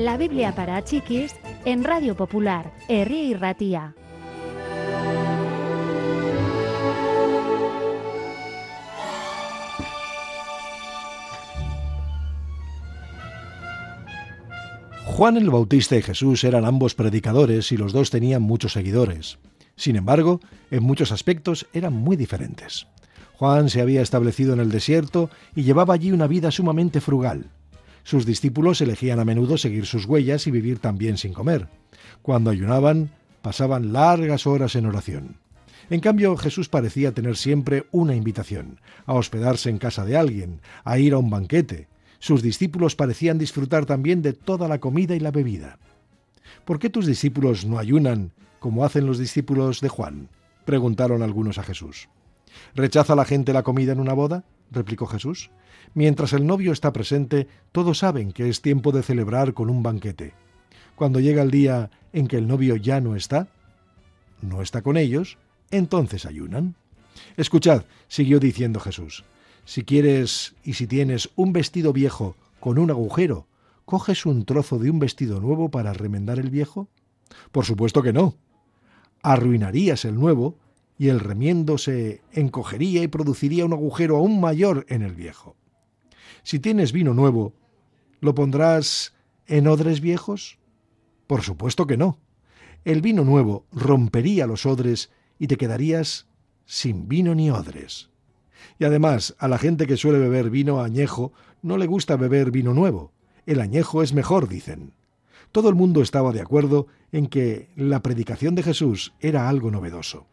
La Biblia para chiquis en Radio Popular, Herri y Ratía. Juan el Bautista y Jesús eran ambos predicadores y los dos tenían muchos seguidores. Sin embargo, en muchos aspectos eran muy diferentes. Juan se había establecido en el desierto y llevaba allí una vida sumamente frugal. Sus discípulos elegían a menudo seguir sus huellas y vivir también sin comer. Cuando ayunaban, pasaban largas horas en oración. En cambio, Jesús parecía tener siempre una invitación, a hospedarse en casa de alguien, a ir a un banquete. Sus discípulos parecían disfrutar también de toda la comida y la bebida. ¿Por qué tus discípulos no ayunan como hacen los discípulos de Juan? preguntaron algunos a Jesús. ¿Rechaza la gente la comida en una boda? replicó Jesús. Mientras el novio está presente, todos saben que es tiempo de celebrar con un banquete. Cuando llega el día en que el novio ya no está, no está con ellos, entonces ayunan. Escuchad, siguió diciendo Jesús, si quieres y si tienes un vestido viejo con un agujero, ¿coges un trozo de un vestido nuevo para remendar el viejo? Por supuesto que no. Arruinarías el nuevo y el remiendo se encogería y produciría un agujero aún mayor en el viejo. Si tienes vino nuevo, ¿lo pondrás en odres viejos? Por supuesto que no. El vino nuevo rompería los odres y te quedarías sin vino ni odres. Y además, a la gente que suele beber vino añejo no le gusta beber vino nuevo. El añejo es mejor, dicen. Todo el mundo estaba de acuerdo en que la predicación de Jesús era algo novedoso.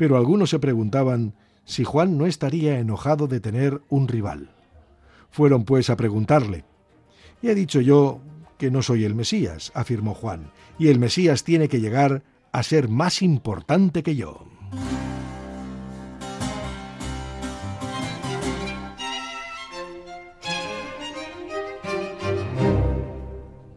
Pero algunos se preguntaban si Juan no estaría enojado de tener un rival. Fueron pues a preguntarle. He dicho yo que no soy el Mesías, afirmó Juan, y el Mesías tiene que llegar a ser más importante que yo.